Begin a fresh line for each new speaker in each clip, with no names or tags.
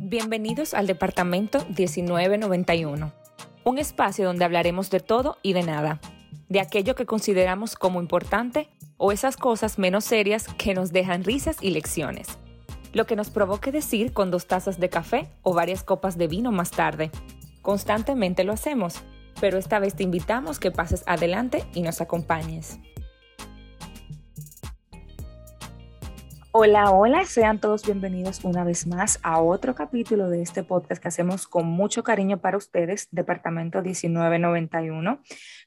Bienvenidos al Departamento 1991, un espacio donde hablaremos de todo y de nada, de aquello que consideramos como importante o esas cosas menos serias que nos dejan risas y lecciones. Lo que nos provoque decir con dos tazas de café o varias copas de vino más tarde. Constantemente lo hacemos, pero esta vez te invitamos que pases adelante y nos acompañes. Hola, hola, sean todos bienvenidos una vez más a otro capítulo de este podcast que hacemos con mucho cariño para ustedes, Departamento 1991.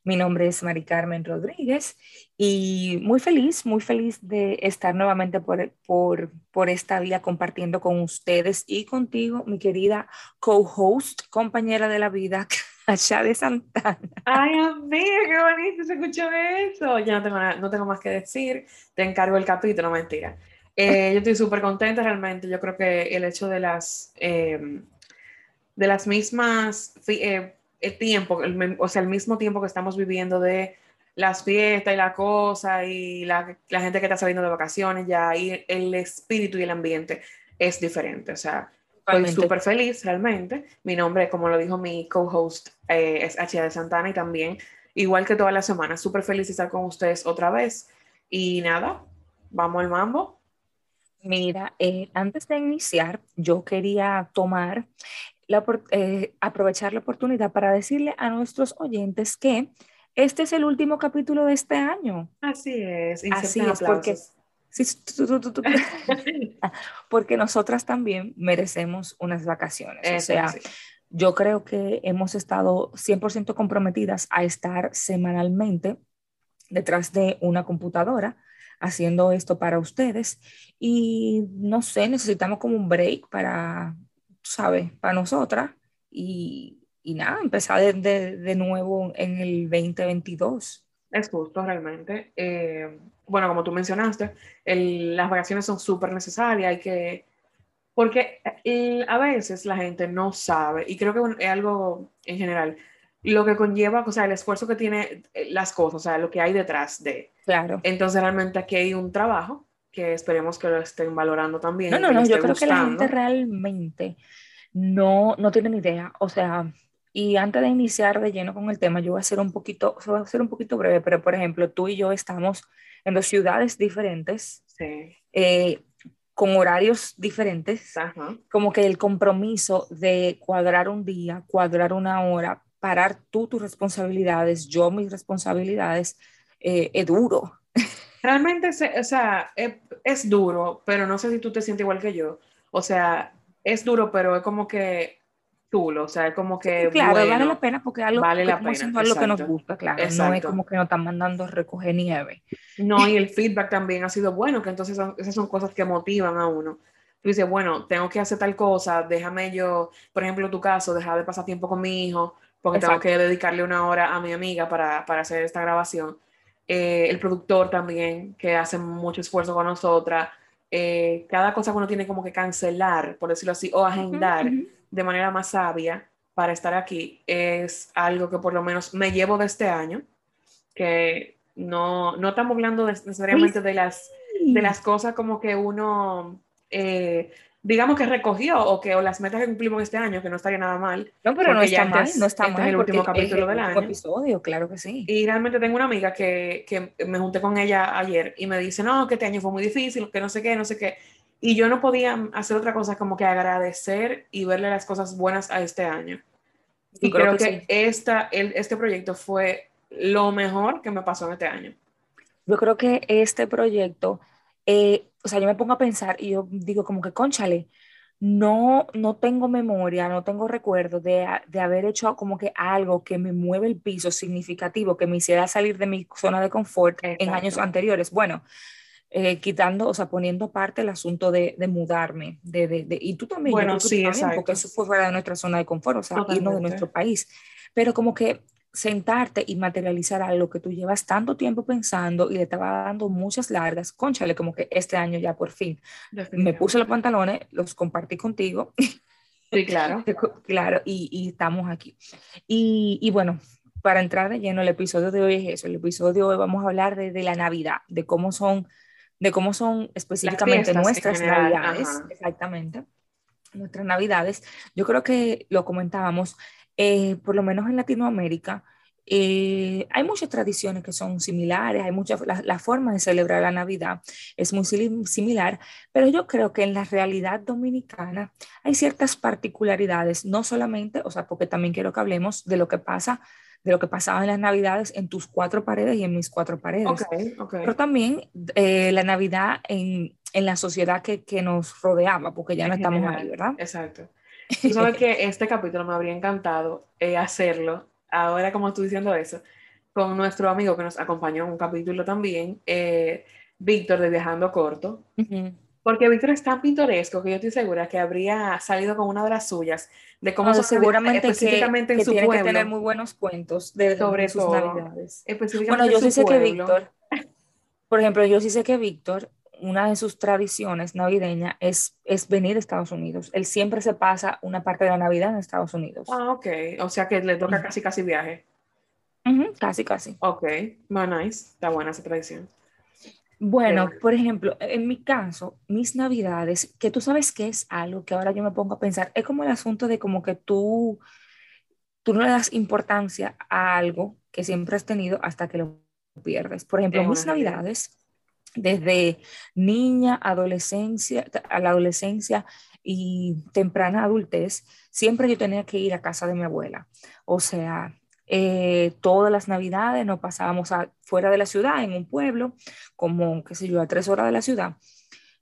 Mi nombre es Mari Carmen Rodríguez y muy feliz, muy feliz de estar nuevamente por, por, por esta vía compartiendo con ustedes y contigo, mi querida co-host, compañera de la vida, Allá de Santana.
Ay, amiga, qué bonito se escuchó eso. Ya no tengo, no tengo más que decir. Te encargo el capítulo, mentira. Eh, yo estoy súper contenta realmente. Yo creo que el hecho de las, eh, de las mismas, eh, el tiempo, o sea, el mismo tiempo que estamos viviendo de las fiestas y la cosa y la, la gente que está saliendo de vacaciones ya y el espíritu y el ambiente es diferente. O sea, estoy súper feliz realmente. Mi nombre, como lo dijo mi co-host, es H. de Santana y también, igual que todas las semanas, súper feliz de estar con ustedes otra vez. Y nada, vamos al mambo.
Mira, eh, antes de iniciar, yo quería tomar, la, eh, aprovechar la oportunidad para decirle a nuestros oyentes que este es el último capítulo de este año.
Así es,
así es, porque, porque nosotras también merecemos unas vacaciones. o sea, yo creo que hemos estado 100% comprometidas a estar semanalmente detrás de una computadora haciendo esto para ustedes y no sé, necesitamos como un break para, ¿sabes? Para nosotras y, y nada, empezar de, de, nuevo en el 2022.
Es justo, realmente. Eh, bueno, como tú mencionaste, las vacaciones son súper necesarias, hay que... Porque eh, a veces la gente no sabe, y creo que es algo en general, lo que conlleva, o sea, el esfuerzo que tiene eh, las cosas, o sea, lo que hay detrás de.
Claro.
Entonces, realmente aquí hay un trabajo que esperemos que lo estén valorando también.
No, no, no, yo creo que la gente realmente no, no tiene ni idea. O sea, y antes de iniciar de lleno con el tema, yo voy a ser un poquito, voy a ser un poquito breve, pero por ejemplo, tú y yo estamos en dos ciudades diferentes.
Sí.
Eh, con horarios diferentes, Ajá. como que el compromiso de cuadrar un día, cuadrar una hora, parar tú tus responsabilidades, yo mis responsabilidades, eh, es duro.
Realmente, o sea, es, duro, pero no sé si tú te sientes igual que yo. O sea, es duro, pero es como que o sea, es como que.
claro, vale la pena porque algo, vale la pena, lo que nos gusta, claro. No es como que nos están mandando a recoger nieve.
No, y el feedback también ha sido bueno, que entonces esas son cosas que motivan a uno. Tú dices, bueno, tengo que hacer tal cosa, déjame yo, por ejemplo, tu caso, dejar de pasar tiempo con mi hijo, porque tengo que dedicarle una hora a mi amiga para, para hacer esta grabación. Eh, el productor también, que hace mucho esfuerzo con nosotras. Eh, cada cosa que uno tiene como que cancelar, por decirlo así, o agendar de manera más sabia para estar aquí, es algo que por lo menos me llevo de este año, que no, no estamos hablando necesariamente de las, de las cosas como que uno... Eh, digamos que recogió o que o las metas que cumplimos este año, que no estaría nada mal.
No, pero no está mal, no está
este mal. Es el último capítulo del año.
episodio, claro que sí.
Y realmente tengo una amiga que, que, me junté con ella ayer y me dice, no, que este año fue muy difícil, que no sé qué, no sé qué. Y yo no podía hacer otra cosa como que agradecer y verle las cosas buenas a este año. y creo, que, esta, el, este proyecto fue lo mejor que me pasó en este año.
Yo creo que este proyecto eh, o sea, yo me pongo a pensar y yo digo como que, conchale, no, no tengo memoria, no tengo recuerdo de, de, haber hecho como que algo que me mueve el piso significativo, que me hiciera salir de mi zona de confort en años anteriores. Bueno, eh, quitando, o sea, poniendo aparte el asunto de, de mudarme, de, de, y tú también,
bueno, sí,
también porque eso fue fuera de nuestra zona de confort, o sea, irnos de nuestro país. Pero como que sentarte y materializar algo que tú llevas tanto tiempo pensando y le estaba dando muchas largas, conchale, como que este año ya por fin me puse los pantalones, los compartí contigo.
Sí, claro.
claro, y, y, estamos aquí. Y, y, bueno, para entrar de lleno, el episodio de hoy es eso. El episodio de hoy vamos a hablar de, de la Navidad, de cómo son, de cómo son específicamente nuestras Navidades. Exactamente. Nuestras Navidades. Yo creo que lo comentábamos, eh, por lo menos en Latinoamérica, eh, hay muchas tradiciones que son similares, hay muchas, la, forma de celebrar la Navidad es muy similar, pero yo creo que en la realidad dominicana hay ciertas particularidades, no solamente, o sea, porque también quiero que hablemos de lo que pasa, de lo que pasaba en las Navidades en tus cuatro paredes y en mis cuatro paredes, pero también eh, la Navidad en, en, la sociedad que, que, nos rodeaba, porque ya no estamos ahí, ¿verdad?
Exacto. Tú sabes que este capítulo me habría encantado eh, hacerlo ahora como estoy diciendo eso, con nuestro amigo que nos acompañó en un capítulo también, eh, Víctor de Viajando Corto, porque Víctor es tan pintoresco que yo estoy segura que habría salido con una de las suyas, de cómo
se seguramente específicamente en su tiene que tener muy buenos cuentos de, sobre sus navidades. Bueno, yo sí sé que Víctor, por ejemplo, yo sí sé que Víctor una de sus tradiciones navideñas es, es venir a Estados Unidos. Él siempre se pasa una parte de la Navidad en Estados Unidos.
Ah, ok. O sea que le toca casi, casi viaje.
casi, casi.
Ok, muy nice. Está buena esa tradición.
Bueno, por ejemplo, en mi caso, mis navidades, que tú sabes que es algo que ahora yo me pongo a pensar, es como el asunto de como que tú, tú no le das importancia a algo que siempre has tenido hasta que lo pierdes. Por ejemplo, mis navidades desde niña, adolescencia, a la adolescencia y temprana adultez, siempre yo tenía que ir a casa de mi abuela. O sea, eh, todas las navidades nos pasábamos fuera de la ciudad, en un pueblo, como, qué sé yo, a tres horas de la ciudad.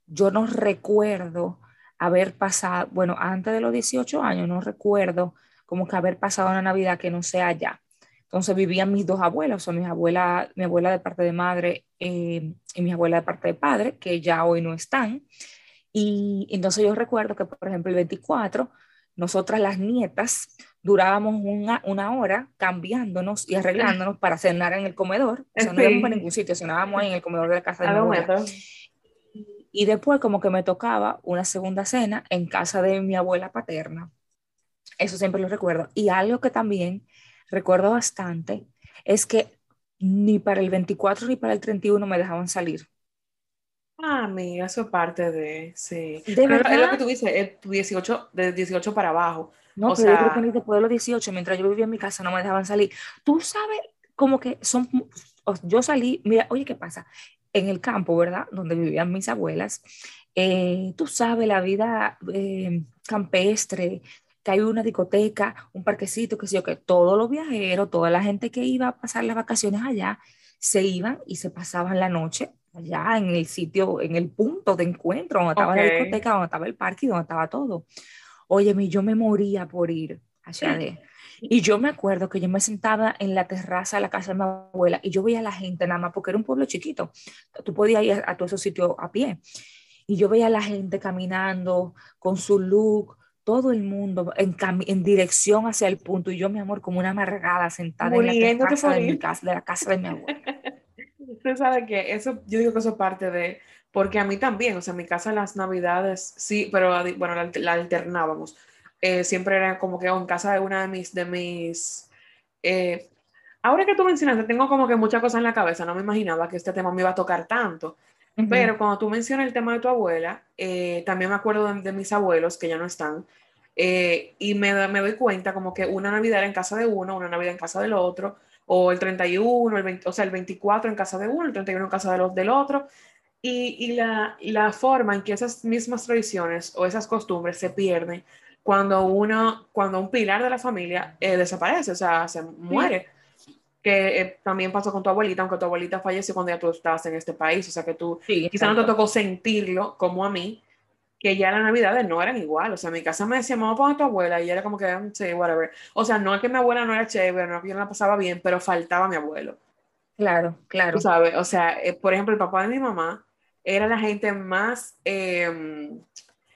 Yo no recuerdo haber pasado, bueno, antes de los 18 años, no recuerdo como que haber pasado una Navidad que no sea allá. Entonces vivían mis dos abuelas, o sea, mi abuela, mi abuela de parte de madre eh, y mi abuela de parte de padre, que ya hoy no están. Y entonces yo recuerdo que, por ejemplo, el 24, nosotras las nietas durábamos una, una hora cambiándonos y arreglándonos para cenar en el comedor. O sea, no íbamos a ningún sitio, cenábamos ahí en el comedor de la casa de mi abuela. Y después como que me tocaba una segunda cena en casa de mi abuela paterna. Eso siempre lo recuerdo. Y algo que también recuerdo bastante es que ni para el 24 ni para el 31 me dejaban salir.
Ah, amiga, eso es parte de, sí. ¿De verdad? Es lo que tú dices, es 18, de 18 para abajo.
No, o pero yo creo que ni después de los 18, mientras yo vivía en mi casa, no me dejaban salir. Tú sabes, como que son, yo salí, mira, oye, ¿qué pasa? En el campo, ¿verdad? Donde vivían mis abuelas, eh, tú sabes, la vida eh, campestre, que hay una discoteca, un parquecito, que sé yo, que todos los viajeros, toda la gente que iba a pasar las vacaciones allá, se iban y se pasaban la noche allá en el sitio, en el punto de encuentro, donde estaba la discoteca, donde estaba el parque donde estaba todo. Óyeme, yo me moría por ir allá de... Y yo me acuerdo que yo me sentaba en la terraza de la casa de mi abuela y yo veía a la gente nada más porque era un pueblo chiquito. Tú podías ir a, a todos esos sitios a pie. Y yo veía a la gente caminando con su look, todo el mundo en, en, dirección hacia el punto y yo, mi amor, como una amargada sentada en la terraza de, mi casa, de la casa de mi abuela.
Usted sabe que eso, yo digo que eso es parte de, porque a mí también, o sea, en mi casa las navidades, sí, pero bueno, la, alternábamos. Eh, siempre era como que en casa de una de mis, de mis, eh, ahora que tú mencionaste, tengo como que muchas cosas en la cabeza, no me imaginaba que este tema me iba a tocar tanto. Pero cuando tú mencionas el tema de tu abuela, eh, también me acuerdo de, mis abuelos que ya no están, eh, y me, me, doy cuenta como que una Navidad era en casa de uno, una Navidad en casa del otro, o el 31, el o sea, el 24 en casa de uno, el 31 en casa de los, del otro, y, y la, la, forma en que esas mismas tradiciones o esas costumbres se pierden cuando, uno, cuando un pilar de la familia eh, desaparece, o sea, se muere. Que eh, también pasó con tu abuelita, aunque tu abuelita falleció cuando ya tú estabas en este país, o sea que tú quizás no te tocó sentirlo como a mí, que ya las navidades no eran igual, o sea, en mi casa me decía, vamos a poner a tu abuela, y era como que, mm, sí, whatever. O sea, no es que mi abuela no era chévere, no es que yo no la pasaba bien, pero faltaba mi abuelo.
Claro, claro.
Sabes, o sea, eh, por ejemplo, el papá de mi mamá era la gente más, em,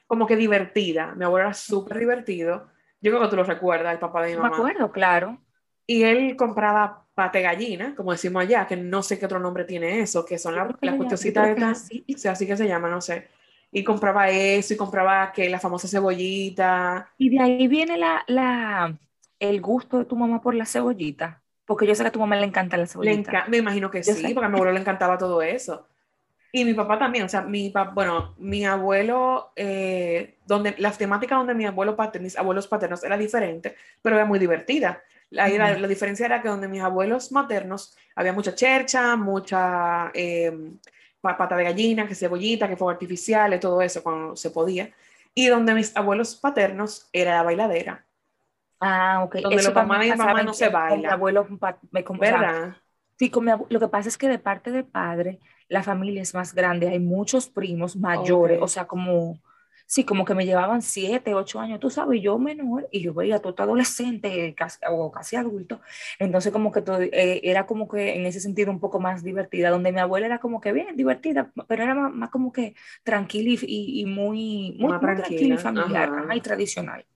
como que divertida, mi abuelo era súper divertido, yo creo que tú lo recuerdas, el papá de mi mamá.
Me acuerdo, claro.
Y él compraba pate gallina, como decimos allá, que no sé qué otro nombre tiene eso, que son las la cuestiositas de así, así que se llama, no sé. Y compraba eso y compraba que la famosa cebollita.
Y de ahí viene la, la, el gusto de tu mamá por la cebollita. Porque yo sé que a tu mamá le encanta la cebollita.
me imagino que sí, porque a mi abuelo le encantaba todo eso. Y mi papá también, o sea, mi papá, bueno, mi abuelo, eh, donde las temáticas donde mi abuelo paterno, mis abuelos paternos era diferente, pero era muy divertida. La, la, diferencia era que donde mis abuelos maternos había mucha chercha, mucha eh, pata de gallina, que cebollita, que fuego artificial, todo eso cuando se podía. Y donde mis abuelos paternos era la bailadera.
Ah, ok.
Donde los mamá y mamá no se baila.
mi abuelo, me, ¿verdad? sí, con mi lo que pasa es que de parte de padre la familia es más grande, hay muchos primos mayores, o sea, como, sí, como que me llevaban siete, ocho años, tú sabes, yo menor, y yo veía todo adolescente casi, o casi adulto, entonces como que todo, eh, era como que en ese sentido un poco más divertida, donde mi abuela era como que bien divertida, pero era más, como que tranquila y, muy, muy, tranquila y familiar, y tradicional.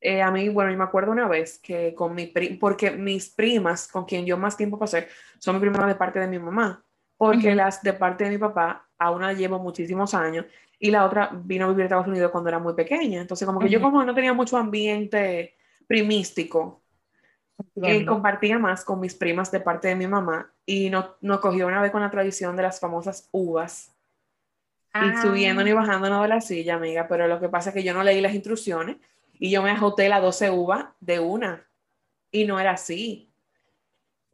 Eh, a mí, bueno, yo me acuerdo una vez que con mi porque mis primas, con quien yo más tiempo pasé, son mi primas de parte de mi mamá porque las de parte de mi papá, a una llevo muchísimos años y la otra vino a vivir a Estados Unidos cuando era muy pequeña. Entonces, como que yo como no tenía mucho ambiente primístico, eh, compartía más con mis primas de parte de mi mamá y nos no cogió una vez con la tradición de las famosas uvas. Y ah. subiendo y bajándonos de la silla, amiga, pero lo que pasa es que yo no leí las instrucciones y yo me ajoté las 12 uvas de una. Y no era así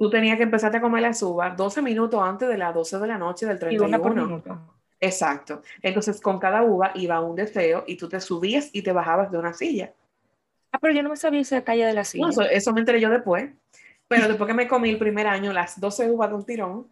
tú tenías que empezarte a comer las uvas 12 minutos antes de las 12 de la noche del 31. Exacto. Entonces, con cada uva iba un deseo y tú te subías y te bajabas de una silla.
Ah, pero yo no me sabía esa calle de la silla.
No, eso, me enteré yo después. Pero después que me comí el primer año las 12 uvas de un tirón,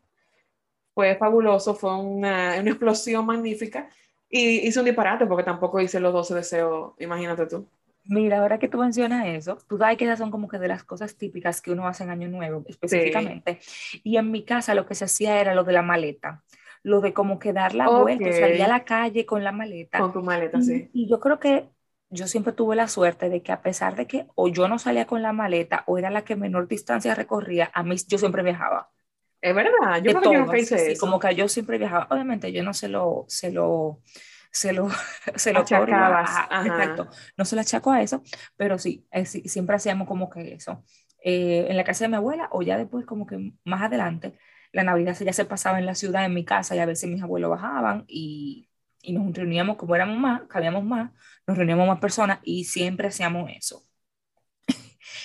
fue fabuloso, fue una, una explosión magnífica. Y hice un disparate porque tampoco hice los 12 deseos, imagínate tú.
Mira, ahora que tú mencionas eso, tú sabes que esas son como que de las cosas típicas que uno hace en Año Nuevo, específicamente. Y en mi casa lo que se hacía era lo de la maleta, lo de como que dar la vuelta, salir a la calle con la maleta.
Con tu maleta, sí.
Y yo creo que yo siempre tuve la suerte de que a pesar de que o yo no salía con la maleta o era la que menor distancia recorría, a mí yo siempre viajaba.
Es verdad, yo creo que yo nunca hice eso.
Como que yo siempre viajaba. Obviamente yo no se lo, se lo se lo, se lo exacto, no se lo achaco a eso, pero sí, siempre hacíamos como que eso. Eh, en la casa de mi abuela o ya después como que más adelante, la Navidad ya se pasaba en la ciudad, en mi casa, y a veces mis abuelos bajaban y, y nos reuníamos, como éramos más, cabíamos más, nos reuníamos más personas y siempre hacíamos eso.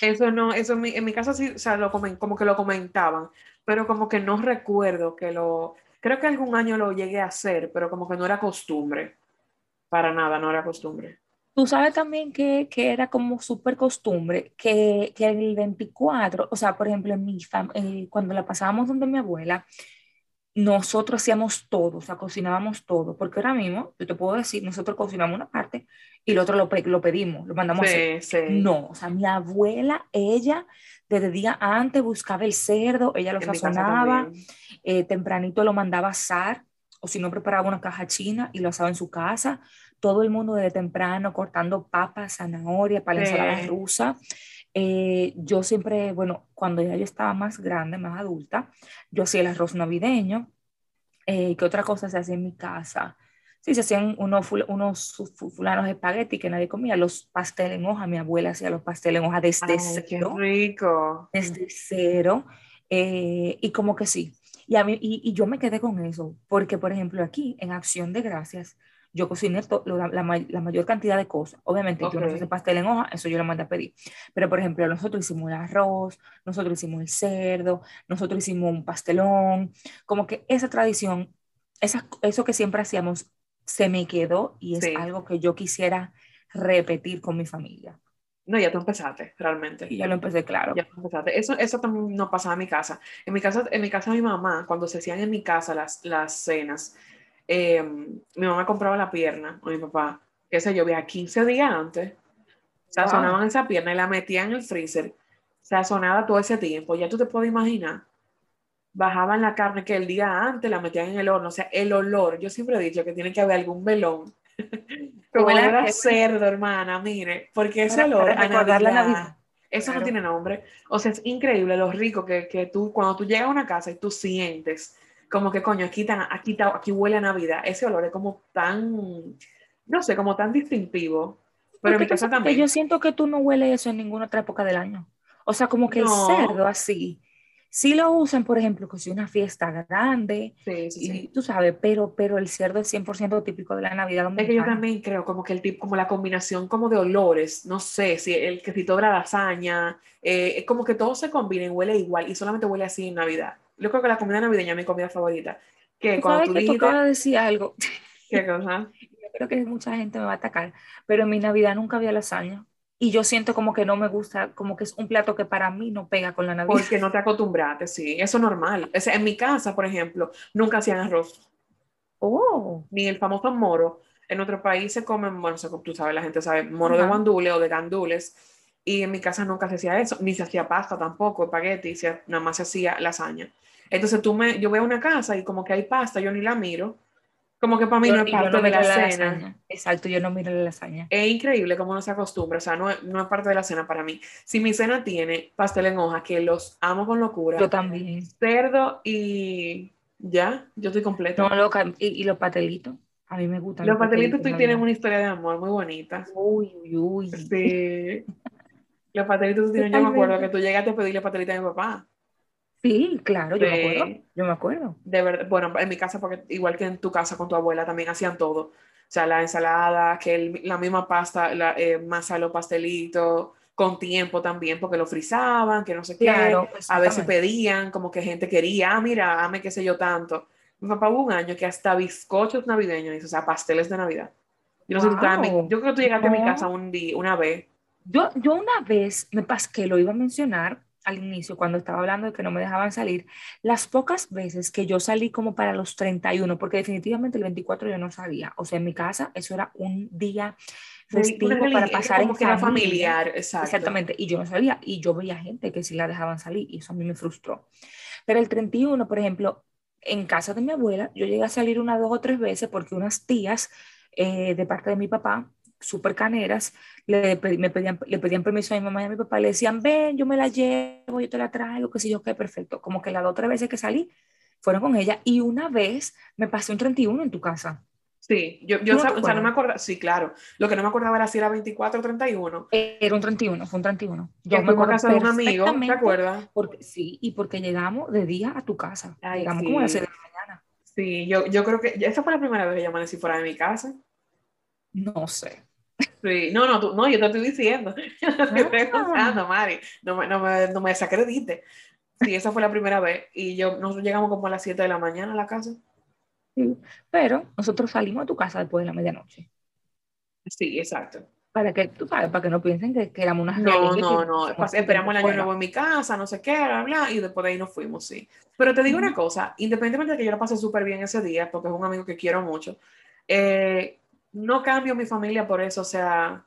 Eso no, eso en mi, en mi casa sí, o sea, lo como que lo comentaban, pero como que no recuerdo que lo, Creo que algún año lo llegué a hacer, pero como que no era costumbre. Para nada, no era costumbre.
Tú sabes también que, que era como súper costumbre, que, que, el 24, o sea, por ejemplo, en mi eh, cuando la pasábamos donde mi abuela, nosotros hacíamos todo, o sea, cocinábamos todo, porque ahora mismo, yo te puedo decir, nosotros cocinamos una parte y el otro lo, lo pedimos, lo mandamos a hacer. No, o sea, mi abuela, ella, desde día antes buscaba el cerdo, ella lo sazonaba, eh, tempranito lo mandaba a asar, o si no preparaba una caja china y lo asaba en su casa, todo el mundo desde temprano cortando papas, zanahoria para la ensalada rusa. Eh, yo siempre, bueno, cuando ya yo estaba más grande, más adulta, yo hacía el arroz navideño. Eh, ¿Qué otra cosa se hacía en mi casa? Sí, se hacían unos, unos fulanos de espagueti que nadie comía, los pasteles en hoja, mi abuela hacía los pasteles en hoja desde cero.
Qué rico.
Desde cero. Eh, y como que sí. Y, a mí, y, y, yo me quedé con eso, porque por ejemplo aquí en Acción de Gracias, yo cociné la, la, mayor cantidad de cosas. Obviamente, yo no sé pastel en hoja, eso yo lo mandé a pedir. Pero, por ejemplo, nosotros hicimos el arroz, nosotros hicimos el cerdo, nosotros hicimos un pastelón. Como que esa tradición, esa, eso que siempre hacíamos, se me quedó y es algo que yo quisiera repetir con mi familia.
No, ya tú empezaste, realmente.
Y ya lo empecé, claro.
Ya empezaste. Eso, eso también no pasaba en mi casa. En mi casa, en mi casa, mi mamá, cuando se hacían en mi casa las, las cenas, Em, mi mamá compraba la pierna, o mi papá, qué sé yo, veía 15 días antes, sazonaban esa pierna y la metían en el freezer, sazonada todo ese tiempo, ya tú te puedes imaginar, bajaban la carne que el día antes la metían en el horno, o sea, el olor, yo siempre he dicho que tiene que haber algún velón, como era cerdo, hermana, mire, porque ese olor a Navidad, eso no tiene nombre, o sea, es increíble lo rico que, que tú, cuando tú llegas a una casa y tú sientes como que coño, aquí, tan, aquí, aquí huele a Navidad. Ese olor es como tan, no sé, como tan distintivo. Pero en mi casa también.
Yo siento que tú no hueles eso en ninguna otra época del año. O sea, como que el cerdo así, sí lo usan, por ejemplo, que si una fiesta grande, sí, sí, sí. tú sabes, pero, pero el cerdo es 100% típico de la Navidad
Es que yo también creo como que el tipo, como la combinación como de olores, no sé, si el quesito de la lasaña, eh, es como que todo se combina y huele igual y solamente huele así en Navidad. Yo creo que la comida navideña es mi comida favorita. Que cuando tú
dijiste... de decir algo. ¿Qué cosa? Yo creo que mucha gente me va a atacar, pero en mi Navidad nunca había lasaña y yo siento como que no me gusta, como que es un plato que para mí no pega con la Navidad.
Porque no te acostumbraste, sí, eso es normal. en mi casa, por ejemplo, nunca hacían arroz. Oh. Ni el famoso moro. En otro país se comen, bueno, tú sabes, la gente sabe, moro de guandule o de gandules. Y en mi casa nunca se hacía eso, ni se hacía pasta tampoco, espagueti, nada más se hacía lasaña. Entonces tú me, yo a una casa y como que hay pasta, yo ni la miro, como que para mí no es parte de la, cena.
Exacto, yo no miro la lasaña.
Es increíble cómo no se acostumbra, o sea, no, no es parte de la cena para mí. Si mi cena tiene pastel en hoja, que los amo con locura.
Yo también.
Cerdo y ya, yo estoy completo.
No, loca, y, los pastelitos. A mí me gustan.
Los, pastelitos, tú tienen una historia de amor muy bonita.
Uy, uy, uy.
Sí. los pastelitos tú tienen, yo me acuerdo que tú llegaste a pedirle pastelitos a mi papá.
Sí, claro, yo me acuerdo. Yo me acuerdo.
De verdad, bueno, en mi casa, porque igual que en tu casa con tu abuela, también hacían todo. O sea, la ensalada, que la misma pasta, la eh, masa, los pastelitos, con tiempo también, porque lo frizaban, que no sé qué. a veces pedían, como que gente quería, ah, mira, ame qué sé yo tanto. Mi papá hubo un año que hasta bizcochos navideños hizo, o sea, pasteles de Navidad. Yo, no sé, yo creo que tú llegaste a mi casa un día, una vez.
Yo, yo una vez, me pasé que lo iba a mencionar, al inicio, cuando estaba hablando de que no me dejaban salir, las pocas veces que yo salí como para los 31, porque definitivamente el 24 yo no salía, o sea, en mi casa eso era un día festivo para pasar en familia.
familiar,
Exactamente, y yo no salía, y yo veía gente que sí la dejaban salir, y eso a mí me frustró. Pero el 31, por ejemplo, en casa de mi abuela, yo llegué a salir una, dos o tres veces porque unas tías eh, de parte de mi papá súper caneras, le, me pedían, le pedían permiso a mi mamá y a mi papá, le decían, ven, yo me la llevo, yo te la traigo, que sé yo, qué perfecto. Como que las dos o tres veces que salí, fueron con ella, y una vez me pasé un 31 en tu casa.
Sí, yo, yo o sea, no me acordaba, sí, claro, lo que no me acordaba era si era 24 o 31.
Era un 31, fue un 31.
Yo me acuerdo casa de un amigo, ¿te acuerdas?
Porque, sí, y porque llegamos de día a tu casa, llegamos como a las 6 de la mañana.
Sí, yo, yo creo que, esa fue la primera vez que yo amanecí fuera de mi casa.
No sé.
Sí, no, no, tú, no, yo te estoy diciendo. Yo te estoy preguntando, Mari. No me, no, me, no me desacredite. Sí, esa fue la primera vez. Y yo, nosotros llegamos como a las 7 de la mañana a la casa.
Sí, pero nosotros salimos a tu casa después de la medianoche.
Sí, exacto.
Para que, tú sabes, para que no piensen que, que éramos unas
No, no, no. esperamos el año nuevo en mi casa, no sé qué, bla, bla, y después de ahí nos fuimos, sí. Pero te digo una cosa, independientemente de que yo la pasé súper bien ese día, porque es un amigo que quiero mucho, eh, no cambio mi familia por eso, o sea,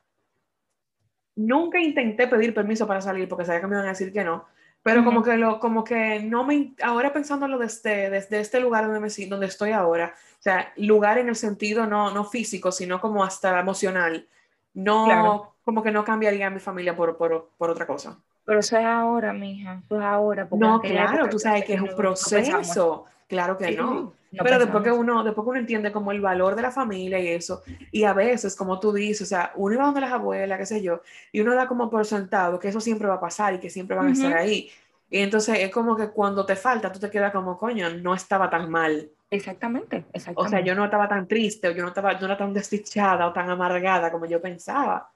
nunca intenté pedir permiso para salir porque sabía que me iban a decir que no, pero como que lo, como que no me, ahora pensándolo desde, desde este lugar donde, me, donde estoy ahora, o sea, lugar en el sentido no, no físico, sino como hasta emocional, no, como que no cambiaría mi familia por, por, por otra cosa.
Pero eso es ahora, mija, eso es ahora.
No, claro, tú sabes que es un proceso, claro que no. Pero después que, uno, después que uno entiende como el valor de la familia y eso, y a veces, como tú dices, o sea, uno iba donde las abuelas, qué sé yo, y uno da como por sentado que eso siempre va a pasar y que siempre van a estar ahí. Y entonces es como que cuando te falta, tú te quedas como, coño, no estaba tan mal.
Exactamente, exactamente.
O sea, yo no estaba tan triste, o yo no, estaba, no era tan desdichada o tan amargada como yo pensaba.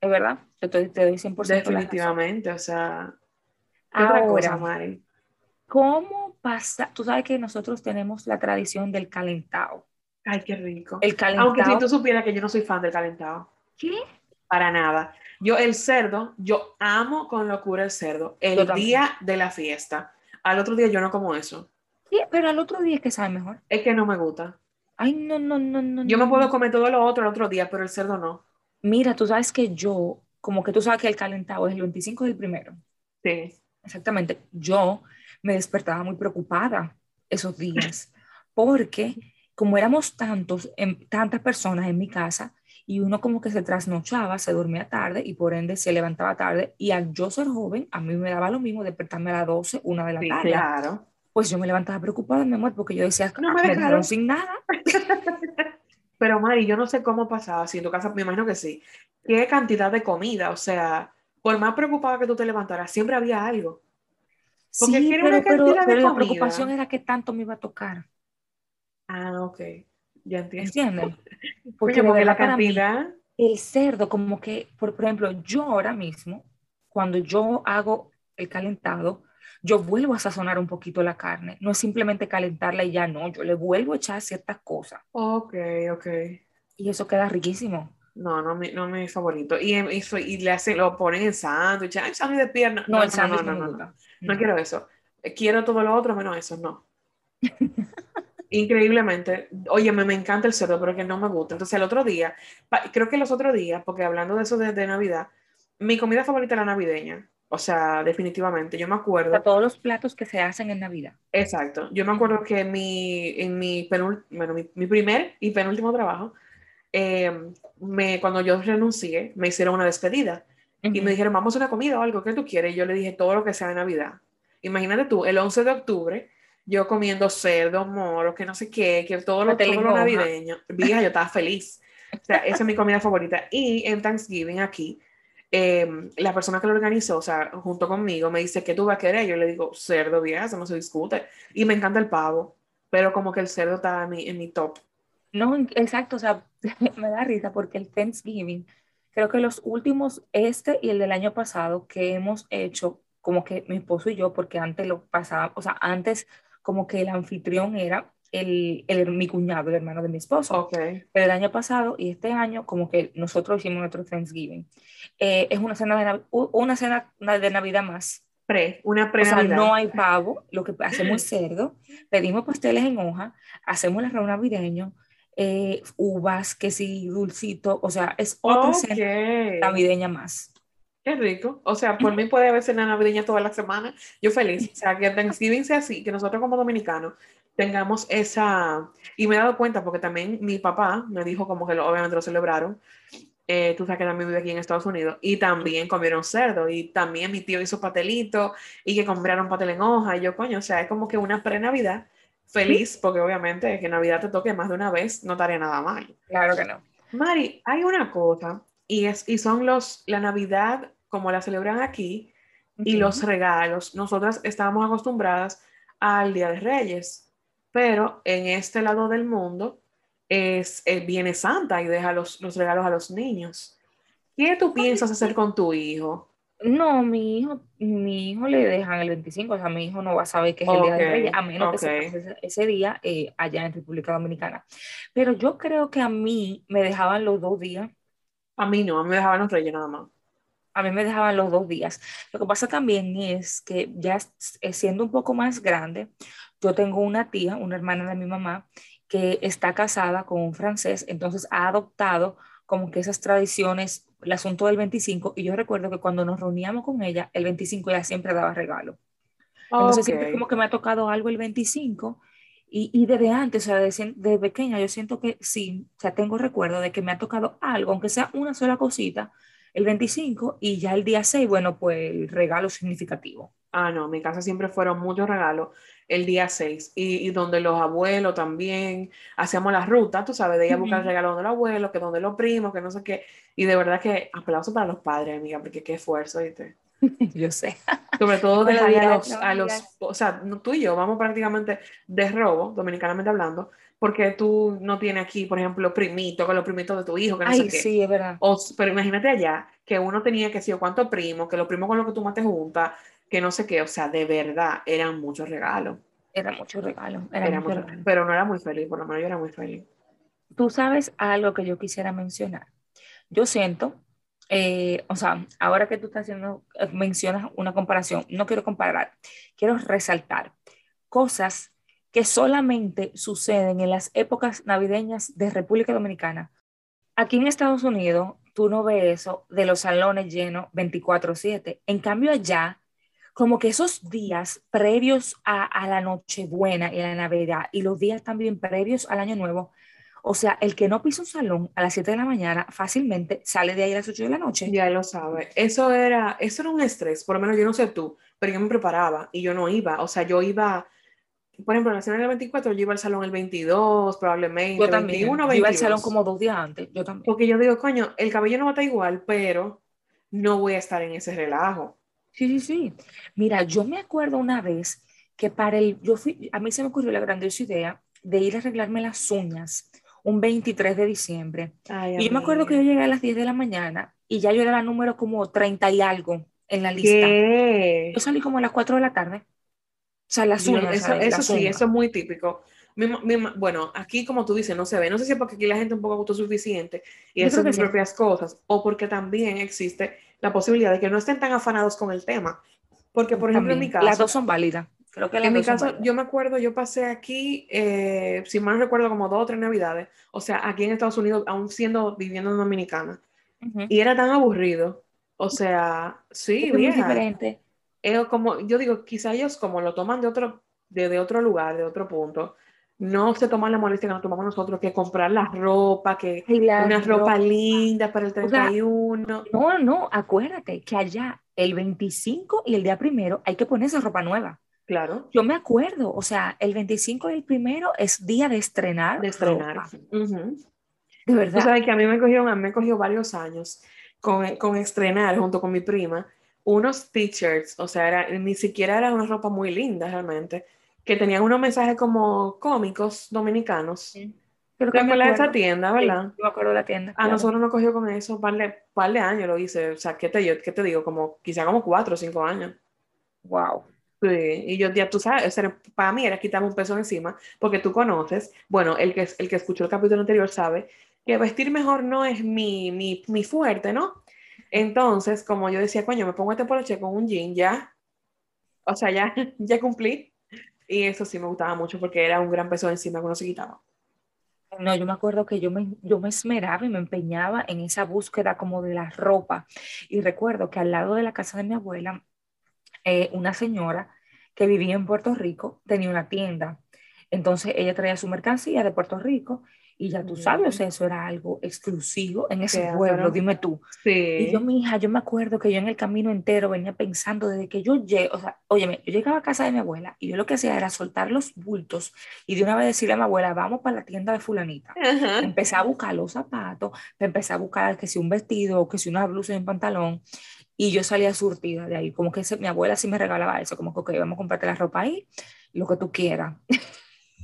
Es verdad, te, te doy 100%
Definitivamente, o sea. Ahora, cosa, Mari?
¿Cómo pasa? Tú sabes que nosotros tenemos la tradición del calentado.
Ay, qué rico.
El calentado.
Aunque si tú supieras que yo no soy fan del calentado.
¿Qué?
Para nada. Yo el cerdo, yo amo con locura el cerdo. El día de la fiesta. Al otro día yo no como eso.
Sí, pero al otro día es que sabe mejor.
Es que no me gusta.
Ay, no, no, no, no.
Yo me puedo comer todo lo otro el otro día, pero el cerdo no.
Mira, tú sabes que yo, como que tú sabes que el calentado es el 25 del primero.
Sí.
Exactamente. Yo me despertaba muy preocupada esos días, porque como éramos tantos, tantas personas en mi casa, y uno como que se trasnochaba, se dormía tarde y por ende se levantaba tarde, y al yo ser joven, a mí me daba lo mismo despertarme a las 12, una de la tarde.
Claro.
Pues yo me levantaba preocupada, mi amor, porque yo decía, no me, ah, dejaron sin nada.
Pero Mari, yo no sé cómo pasaba, si en tu casa, me imagino que sí. ¿Qué cantidad de comida? O sea, por más preocupada que tú te levantaras, siempre había algo.
Porque sí, pero, pero, pero la preocupación era que tanto me iba a tocar.
Ah, ok. Ya entiendo.
¿Entiendes? Porque, la cantidad... el cerdo, como que, por, ejemplo, yo ahora mismo, cuando yo hago el calentado, yo vuelvo a sazonar un poquito la carne. No es simplemente calentarla y ya no, yo le vuelvo a echar ciertas cosas.
Ok, ok.
Y eso queda riquísimo.
No, no, no, no es mi favorito. Y, y, y le hacen, lo ponen en sándwich, ay, sándwich de pierna.
No, el sándwich no, no, no,
no, quiero eso. Quiero todo lo otro menos eso, no. Increíblemente, oye, me, me, encanta el cerdo, pero que no me gusta. Entonces, el otro día, creo que los otros días, porque hablando de eso de, de Navidad, mi comida favorita era navideña. O sea, definitivamente, yo me acuerdo.
De todos los platos que se hacen en Navidad.
Exacto. Yo me acuerdo que mi, en mi, bueno, mi, primer y penúltimo trabajo, eh, me, cuando yo renuncié, me hicieron una despedida. Y me dijeron, vamos a una comida o algo, ¿qué tú quieres? Y yo le dije, todo lo que sea de Navidad. Imagínate tú, el 11 de octubre, yo comiendo cerdo, moro, que no sé qué, que todo lo, todo lo navideño. Vieja, yo estaba feliz. O sea, esa es mi comida favorita. Y en Thanksgiving aquí, em, la persona que lo organizó, o sea, junto conmigo, me dice, ¿qué tú vas a querer? Yo le digo, cerdo, vieja, eso no se discute. Y me encanta el pavo, pero como que el cerdo está en mi, en mi top.
No, exacto, o sea, me da risa porque el Thanksgiving, creo que los últimos, este y el del año pasado que hemos hecho, como que mi esposo y yo, porque antes lo pasaba, o sea, antes como que el anfitrión era el, el, mi cuñado, el hermano de mi esposo.
Okay.
Pero el año pasado y este año, como que nosotros hicimos nuestro Thanksgiving. Eh, es una cena, de, una cena de Navidad más.
Pre, una pre -Navidad.
O sea, no hay pavo, lo que hacemos es cerdo, pedimos pasteles en hoja, hacemos el arroz navideño, eh, uvas, que sí, dulcito, o sea, es otra cena navideña más.
Qué rico. O sea, por mí puede haber cena navideña toda la semana. Yo feliz. O sea, que Thanksgiving sea así, que nosotros como dominicanos tengamos esa... Y me he dado cuenta porque también mi papá me dijo como que lo, obviamente lo celebraron. Eh, tú sabes que también vive aquí en Estados Unidos y también comieron cerdo y también mi tío hizo patelito y que compraron patel en hoja y yo coño, o sea, es como que una pre-navidad feliz porque obviamente que Navidad te toque más de una vez no estaría nada mal.
Claro que no.
Mari, hay una cosa y, es, y son los, la Navidad como la celebran aquí y los regalos. Nosotras estábamos acostumbradas al Día de Reyes, pero en este lado del mundo es, eh, viene Santa y deja los, los regalos a los niños. ¿Qué tú piensas hacer con tu hijo?
No, mi hijo, mi hijo le dejan el 25, o sea, mi hijo no va a saber que es el Día de Reyes, a menos que se pase ese, día eh, allá en República Dominicana. Pero yo creo que a mí me dejaban los dos días.
A mí no, a mí me dejaban los reyes nada más
a mí me dejaban los dos días. Lo que pasa también es que ya siendo un poco más grande, yo tengo una tía, una hermana de mi mamá, que está casada con un francés, entonces ha adoptado como que esas tradiciones, el asunto del 25, y yo recuerdo que cuando nos reuníamos con ella, el 25 ella siempre daba regalo. Entonces siempre como que me ha tocado algo el 25 y, y desde antes, o sea, desde, desde, pequeña, yo siento que sí, o sea, tengo recuerdo de que me ha tocado algo, aunque sea una sola cosita, el 25 y ya el día 6, bueno, pues el regalo significativo.
Ah, no, en mi casa siempre fueron muchos regalos el día 6 y, donde los abuelos también hacíamos las rutas, tú sabes, de ir a buscar el regalo donde los abuelos, que donde los primos, que no sé qué. Y de verdad que aplauso para los padres, amiga, porque qué esfuerzo, ¿viste?
yo sé.
Sobre todo de a los, a los, o sea, tú y yo vamos prácticamente de robo, dominicanamente hablando, porque tú no tienes aquí, por ejemplo, primito con los primitos de tu hijo, que no sé qué.
sí, es verdad.
pero imagínate allá, que uno tenía que decir cuántos primos, que los primos con los que tú más te juntas, que no sé qué, o sea, de verdad, eran muchos regalos.
Eran muchos regalos.
Era Pero no era muy feliz, por lo menos yo era muy feliz.
Tú sabes algo que yo quisiera mencionar. Yo siento, eh, o sea, ahora que tú estás haciendo, eh, mencionas una comparación, no quiero comparar, quiero resaltar cosas que solamente suceden en las épocas navideñas de República Dominicana. Aquí en Estados Unidos, tú no ves eso de los salones llenos 24/7. En cambio, allá, como que esos días previos a, a la Nochebuena y a la Navidad y los días también previos al Año Nuevo, o sea, el que no pisa un salón a las 7 de la mañana fácilmente sale de ahí a las 8 de la noche.
Ya lo sabe. Eso era, eso era un estrés, por lo menos yo no sé tú, pero yo me preparaba y yo no iba. O sea, yo iba por ejemplo, en la cena del 24 yo iba al salón el 22, probablemente.
Yo también. 21, iba al salón como dos días antes. Yo también.
Porque yo digo, coño, el cabello no va a estar igual, pero no voy a estar en ese relajo.
Sí, sí, sí. Mira, yo me acuerdo una vez que para el, yo fui, a mí se me ocurrió la grandiosa idea de ir a arreglarme las uñas un 23 de diciembre. y yo me acuerdo que yo llegué a las 10 de la mañana y ya yo era la número como 30 y algo en la lista. Yo salí como a las 4 de la tarde. O sea, las uñas.
Eso, sí, eso es muy típico. Bueno, aquí como tú dices, no se ve. No sé si es porque aquí la gente es un poco autosuficiente y eso sus propias cosas, o porque también existe la posibilidad de que no estén tan afanados con el tema. Porque, por ejemplo, en mi caso...
Las dos son válidas. Creo que
en mi caso, yo me acuerdo, yo pasé aquí, eh, si mal no recuerdo, como dos o tres navidades, o sea, aquí en Estados Unidos, aún siendo viviendo en Dominicana, y era tan aburrido, o sea, sí,
es diferente.
como, yo digo, quizá ellos como lo toman de otro, de, otro lugar, de otro punto, no se toman la molestia que nos tomamos nosotros, que comprar la ropa, que una ropa, linda para el 31.
no, no, acuérdate que allá el 25 y el día primero hay que ponerse ropa nueva.
Claro.
Yo me acuerdo, o sea, el 25 y el primero es día de estrenar.
De estrenar. De verdad. Tú sabes que a mí me cogió, me cogió varios años con, con, estrenar junto con mi prima unos t-shirts, o sea, era, ni siquiera era una ropa muy linda realmente, que tenían unos mensajes como cómicos dominicanos. Sí. Pero ¿Te acuerdas de esa tienda, verdad?
Sí, yo me acuerdo de la tienda.
A nosotros nos cogió con eso, par de, par de años lo hice, o sea, ¿qué te, ¿qué te digo? Como, quizá como cuatro o cinco años.
Wow.
Sí, y yo ya tú sabes, para mí era quitarme un peso encima, porque tú conoces, bueno, el que, el que escuchó el capítulo anterior sabe que vestir mejor no es mi, mi, mi fuerte, ¿no? Entonces, como yo decía, coño, me pongo este poloche con un jean, ya, o sea, ya, ya cumplí, y eso sí me gustaba mucho porque era un gran peso encima que uno se quitaba.
No, yo me acuerdo que yo me, yo me esmeraba y me empeñaba en esa búsqueda como de la ropa. Y recuerdo que al lado de la casa de mi abuela eh, una señora que vivía en Puerto Rico tenía una tienda. Entonces ella traía su mercancía de Puerto Rico y ya tú sabes, eso era algo exclusivo en ese pueblo, dime tú.
Sí.
Y yo, mi hija, yo me acuerdo que yo en el camino entero venía pensando desde que yo llegué, o sea, óyeme, yo llegaba a casa de mi abuela y yo lo que hacía era soltar los bultos y de una vez decirle a mi abuela, vamos para la tienda de fulanita. Empecé a buscar los zapatos, empecé a buscar que si un vestido, que si una blusa y un pantalón y yo salía surtida de ahí, como que mi abuela sí me regalaba eso, como que, ok, vamos a comprarte la ropa ahí, lo que tú quieras.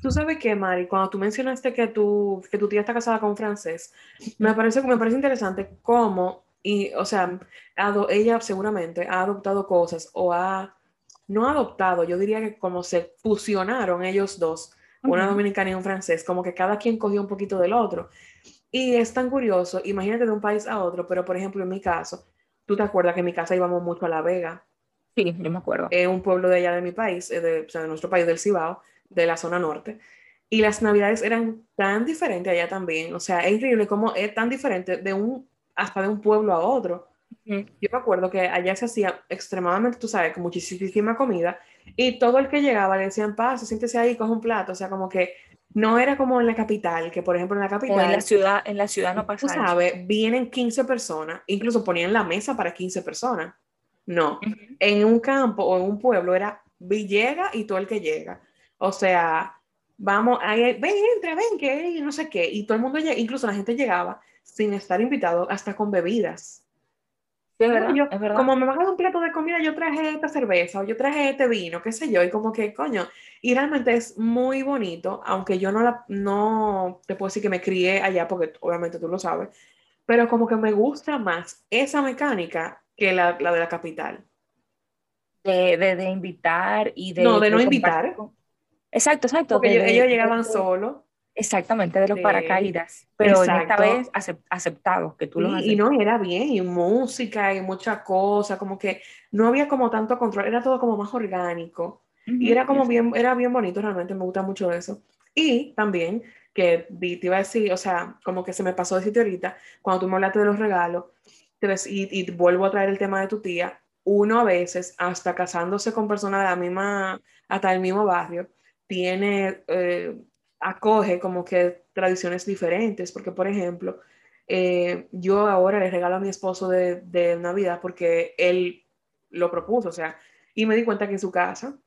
Tú sabes qué, Mari, cuando tú mencionaste que tu, que tu tía está casada con un francés, me parece, me parece interesante cómo, y, o sea, ella seguramente ha adoptado cosas o ha, no ha adoptado, yo diría que como se fusionaron ellos dos, una dominicana y un francés, como que cada quien cogió un poquito del otro. Y es tan curioso, imagínate de un país a otro, pero por ejemplo en mi caso, tú te acuerdas que en mi casa íbamos mucho a La Vega.
Sí, yo me acuerdo.
Es un pueblo de allá de mi país, de, o sea, de nuestro país del Cibao, de la zona norte. Y las navidades eran tan diferentes allá también. O sea, es increíble cómo es tan diferente de un, hasta de un pueblo a otro. Yo me acuerdo que allá se hacía extremadamente, tú sabes, con muchísima comida. Y todo el que llegaba le decían, pasa, siéntese ahí, coge un plato. O sea, como que no era como en la capital, que por ejemplo en la capital.
en la ciudad, en la ciudad no pasa.
Tú sabes, vienen 15 personas, incluso ponían la mesa para 15 personas. No, en un campo o en un pueblo era llega y todo el que llega. O sea, vamos, ahí, ven, entra, ven, que no sé qué. Y todo el mundo, incluso la gente llegaba sin estar invitado, hasta con bebidas. Como me van a dar un plato de comida, yo traje esta cerveza o yo traje este vino, qué sé yo, y como que, coño, y realmente es muy bonito, aunque yo no, la, no te puedo decir que me crié allá, porque obviamente tú lo sabes, pero como que me gusta más esa mecánica que la, la de la capital.
De, de, invitar y de...
No, de no invitar.
Exacto, exacto.
Porque ellos, llegaban solos.
Exactamente, de los paracaídas, pero esta vez aceptados, que tú lo
Y no, era bien, y música, y muchas cosas, como que no había como tanto control, era todo como más orgánico, y era como bien, era bien bonito, realmente me gusta mucho eso. Y también, que te iba a decir, o sea, como que se me pasó decirte ahorita, cuando tú me hablaste de los regalos, y, y vuelvo a traer el tema de tu tía, uno a veces, hasta casándose con personas de la misma, hasta el mismo barrio, tiene... Eh, acoge como que tradiciones diferentes, porque por ejemplo, eh, yo ahora le regalo a mi esposo de, de, Navidad porque él lo propuso, o sea, y me di cuenta que en su casa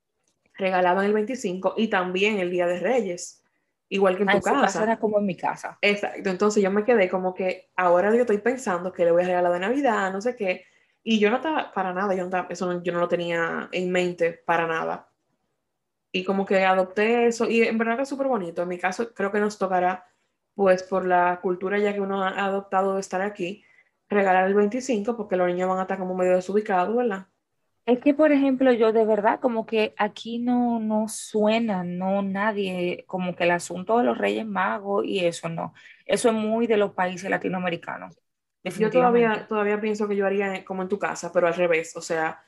regalaban el 25 y también el Día de Reyes, igual que en ah, tu casa.
era como en mi casa.
Exacto, entonces yo me quedé como que ahora yo estoy pensando que le voy a regalar de Navidad, no sé qué, Y yo no estaba para nada, yo no, eso yo no lo tenía en mente para nada. Y como que adopté eso, y en verdad es súper bonito. En mi caso, creo que nos tocará, pues por la cultura ya que uno ha adoptado de estar aquí, regalar el 25, porque los niños van a estar como medio desubicados, ¿verdad?
Es que, por ejemplo, yo de verdad como que aquí no, no suena, no nadie, como que el asunto de los Reyes Magos y eso no. Eso es muy de los países latinoamericanos.
Yo todavía, todavía pienso que yo haría como en tu casa, pero al revés. O sea,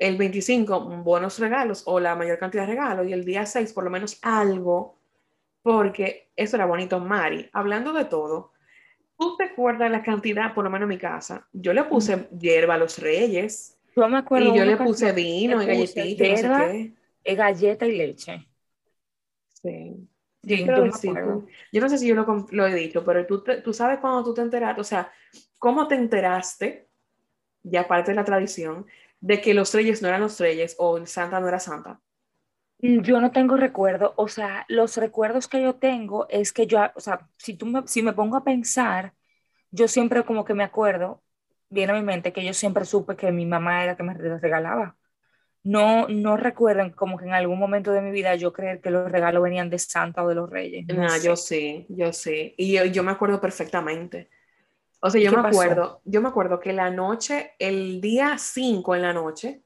el 25, buenos regalos o la mayor cantidad de regalos y el día 6 por lo menos algo, porque eso era bonito. Mari, hablando de todo, ¿tú te acuerdas la cantidad, por lo menos en mi casa? Yo le puse hierba a los reyes
yo me acuerdo.
Y yo le puse vino y galletitas, no sé
galleta y leche.
Sí. yo, no sé si yo lo, he dicho, pero tú, tú sabes cuando tú te enteraste, o sea, ¿cómo te enteraste, ya aparte de la tradición, de que los reyes no eran los reyes o Santa no era Santa?
Mm, yo no tengo recuerdo, o sea, los recuerdos que yo tengo es que yo, o sea, si, tú me, si me pongo a pensar, yo siempre como que me acuerdo viene a mi mente que yo siempre supe que mi mamá era la que me regalaba. No, no recuerden como que en algún momento de mi vida yo creer que los regalos venían de Santa o de los Reyes.
No, yo sí, yo sí. Y yo, yo, me acuerdo perfectamente. O sea, yo me acuerdo, yo me acuerdo que la noche, el día 5 en la noche,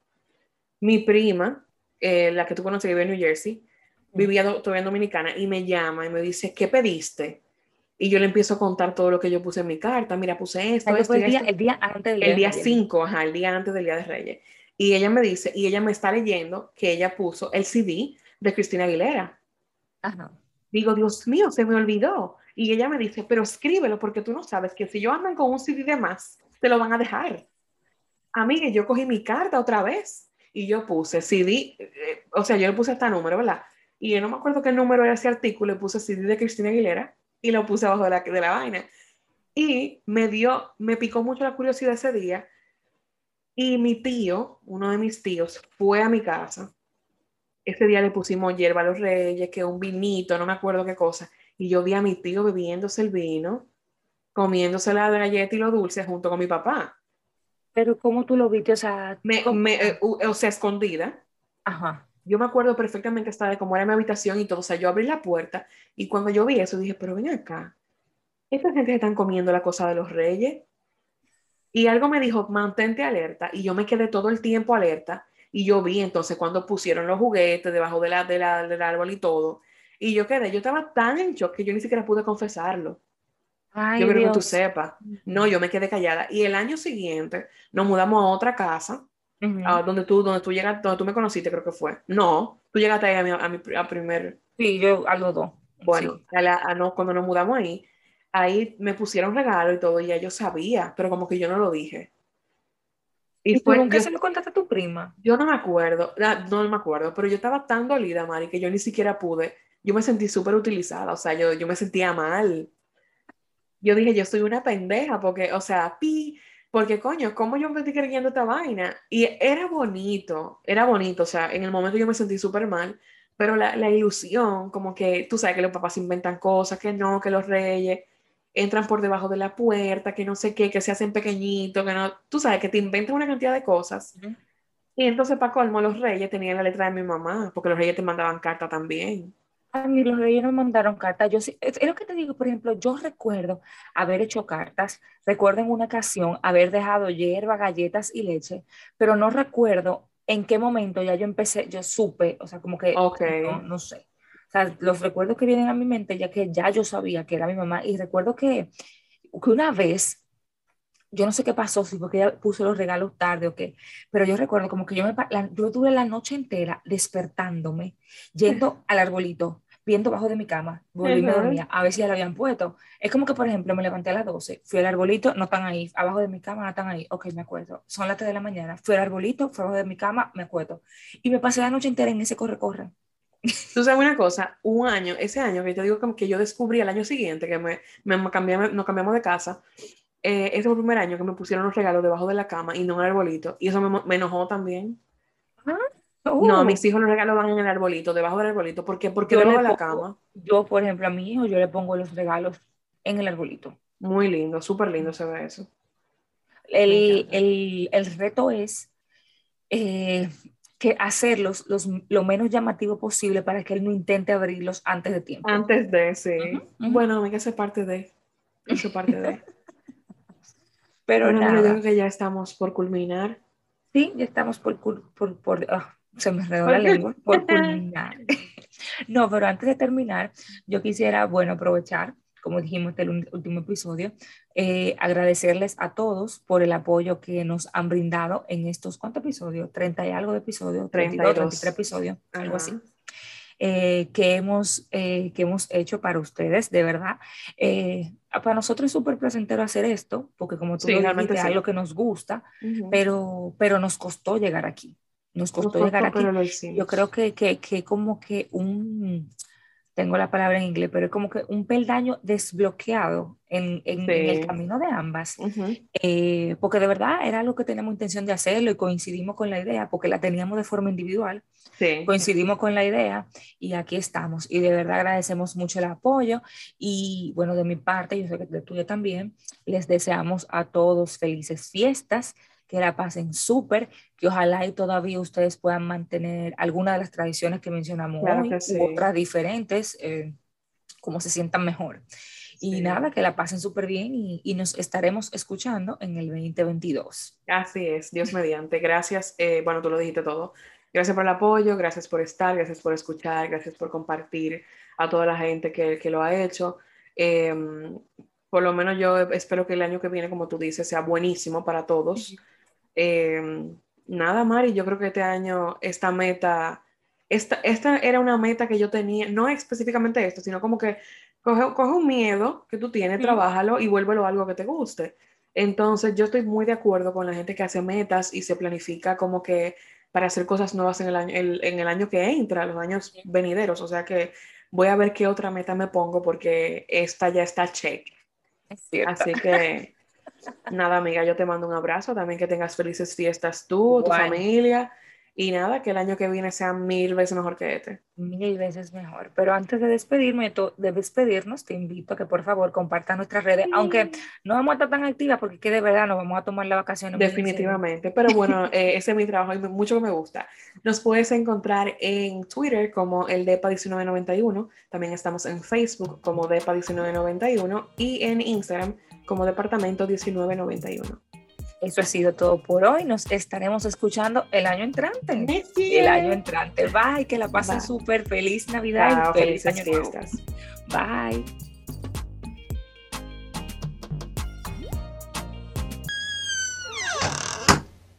mi prima, eh, la que tú conoces que vive en New Jersey, vivía todavía en Dominicana y me llama y me dice, ¿qué pediste? Y yo le empiezo a contar todo lo que yo puse en mi carta. Mira, puse esto, esto,
el, día, el día antes del
día El día 5, ajá, el día antes del Día de Reyes. Y ella me dice, y ella me está leyendo que ella puso el CD de Cristina Aguilera. Ajá. Digo, Dios mío, se me olvidó. Y ella me dice, pero escríbelo porque tú no sabes que si yo ando con un CD de más, te lo van a dejar. A mí, yo cogí mi carta otra vez y yo puse CD, eh, o sea, yo le puse este número, ¿verdad? Y yo no me acuerdo qué número era ese artículo, le puse CD de Cristina Aguilera y lo puse abajo de la, de la vaina. Y me dio, me picó mucho la curiosidad ese día. Y mi tío, uno de mis tíos, fue a mi casa. Ese día le pusimos hierba a los reyes, que un vinito, no me acuerdo qué cosa. Y yo vi a mi tío bebiéndose el vino, comiéndose la galleta y lo dulce junto con mi papá.
Pero ¿cómo tú lo viste? O sea,
me, eh, o sea, escondida. Ajá yo me acuerdo perfectamente hasta de cómo era mi habitación y todo. O sea, yo abrí la puerta y cuando yo vi eso dije, pero ven acá, esta gente se están comiendo la cosa de los reyes. Y algo me dijo, mantente alerta. Y yo me quedé todo el tiempo alerta. Y yo vi entonces cuando pusieron los juguetes debajo de la, de la, del árbol y todo. Y yo quedé, yo estaba tan en shock que yo ni siquiera pude confesarlo. Ay, yo creo que tú sepas. No, yo me quedé callada. Y el año siguiente nos mudamos a otra casa donde tú, donde tú llegaste, donde tú me conociste, creo que fue. No, tú llegaste ahí a mi, a mi primer.
Sí, yo a los dos.
Bueno, a no, cuando nos mudamos ahí, ahí me pusieron regalo y todo, y ya yo sabía, pero como que yo no lo dije.
¿Y, fue, tú se lo contaste a tu prima?
Yo no me acuerdo, ah, no, me acuerdo, pero yo estaba tan dolida, Mari, que yo ni siquiera pude. Yo me sentí súper utilizada, o sea, yo, yo me sentía mal. Yo dije, yo soy una pendeja, porque, o sea, pi, porque coño, ¿cómo yo me estoy creyendo esta vaina? Y era bonito, era bonito, o sea, en el momento yo me sentí súper mal, pero la, la, ilusión, como que tú sabes que los papás inventan cosas, que no, que los reyes entran por debajo de la puerta, que no sé qué, que se hacen pequeñitos, que no, tú sabes que te inventan una cantidad de cosas. Y entonces, para colmo, los reyes tenían la letra de mi mamá, porque los reyes te mandaban carta también.
A mí los reyes no mandaron cartas. Yo sí, es, lo que te digo, por ejemplo, yo recuerdo haber hecho cartas, recuerdo en una ocasión haber dejado hierba, galletas y leche, pero no recuerdo en qué momento ya yo empecé, yo supe, o sea, como que no, sé. O sea, los recuerdos que vienen a mi mente, ya que ya yo sabía que era mi mamá, y recuerdo que, que una vez, yo no sé qué pasó, si porque ella puso los regalos tarde o qué, pero yo recuerdo como que yo, me, yo tuve la noche entera despertándome, yendo al arbolito, viendo bajo de mi cama, volví me dormía, a ver si ya la habían puesto. Es como que, por ejemplo, me levanté a las 12, fui al arbolito, no están ahí, abajo de mi cama no están ahí, ok, me acuerdo. Son las 3 de la mañana, fui al arbolito, fui abajo de mi cama, me acuerdo. Y me pasé la noche entera en ese corre-corre.
Tú sabes una cosa, un año, ese año que te digo que, que yo descubrí el año siguiente, que me, me cambiamos, nos cambiamos de casa, eh, ese fue el primer año que me pusieron los regalos debajo de la cama y no en el arbolito. Y eso me, me enojó también. ¿Ah? No, uh. mis hijos los regalos van en el arbolito, debajo del arbolito. ¿Por qué? Porque debajo de la cama.
Yo, por ejemplo, a mi hijo, yo le pongo los regalos en el arbolito.
Muy lindo, súper lindo se ve eso.
El, reto es eh, que hacerlos los, lo menos llamativo posible para que él no intente abrirlos antes de tiempo.
Antes de, sí. Bueno, me que parte de. Eso parte de. Pero bueno, nada. Yo creo que ya estamos por culminar.
Sí, ya estamos por, por, por ah, se me enredó la lengua, por culminar. no, pero antes de terminar, yo quisiera, bueno, aprovechar como dijimos en el último episodio, eh, agradecerles a todos por el apoyo que nos han brindado en estos, ¿cuántos episodios? 30 y algo de episodios, 32, 33 episodios, algo así. Eh, que, hemos, eh, que hemos hecho para ustedes, de verdad. para nosotros es súper placentero hacer esto, porque como tú lo dijiste, es algo que nos gusta, pero, pero nos costó llegar aquí. Nos costó, llegar aquí. Yo creo que, que, que como que un tengo la palabra en inglés, pero es como que un peldaño desbloqueado en, en, el camino de ambas, eh, porque de verdad era algo que teníamos intención de hacerlo y coincidimos con la idea, porque la teníamos de forma individual, coincidimos con la idea y aquí estamos. Y de verdad agradecemos mucho el apoyo y bueno, de mi parte, yo sé que de tuya también, les deseamos a todos felices fiestas que la pasen súper, que ojalá y todavía ustedes puedan mantener alguna de las tradiciones que mencionamos hoy, otras diferentes, eh, como se sientan mejor. Y nada, que la pasen súper bien y, nos estaremos escuchando en el 2022.
Así es, Dios mediante. Gracias, eh, bueno, tú lo dijiste todo. Gracias por el apoyo, gracias por estar, gracias por escuchar, gracias por compartir a toda la gente que, que lo ha hecho. Em, por lo menos yo espero que el año que viene, como tú dices, sea buenísimo para todos. Em, nada, Mari, yo creo que este año esta meta, esta, esta era una meta que yo tenía, no específicamente esto, sino como que coge, coge un miedo que tú tienes, trabájalo y vuélvelo a algo que te guste. Entonces, yo estoy muy de acuerdo con la gente que hace metas y se planifica como que para hacer cosas nuevas en el año, en el año que entra, los años venideros. O sea que voy a ver qué otra meta me pongo porque esta ya está check. Así que Nada, amiga, yo te mando un abrazo. También que tengas felices fiestas tú, tu familia. Y nada, que el año que viene sea mil veces mejor que este.
Mil veces mejor. Pero antes de despedirme, de despedirnos, te invito a que por favor compartas nuestras redes, aunque no vamos a estar tan activas porque que de verdad nos vamos a tomar la vacación.
Definitivamente. Pero bueno, eh, ese es mi trabajo y mucho que me gusta. Nos puedes encontrar en Twitter como el DEPA1991. También estamos en Facebook como DEPA1991 y en Instagram como Departamento 1991.
Eso ha sido todo por hoy. Nos estaremos escuchando el año entrante. El año entrante. Bye, que la pasen súper feliz Navidad y feliz año Bye.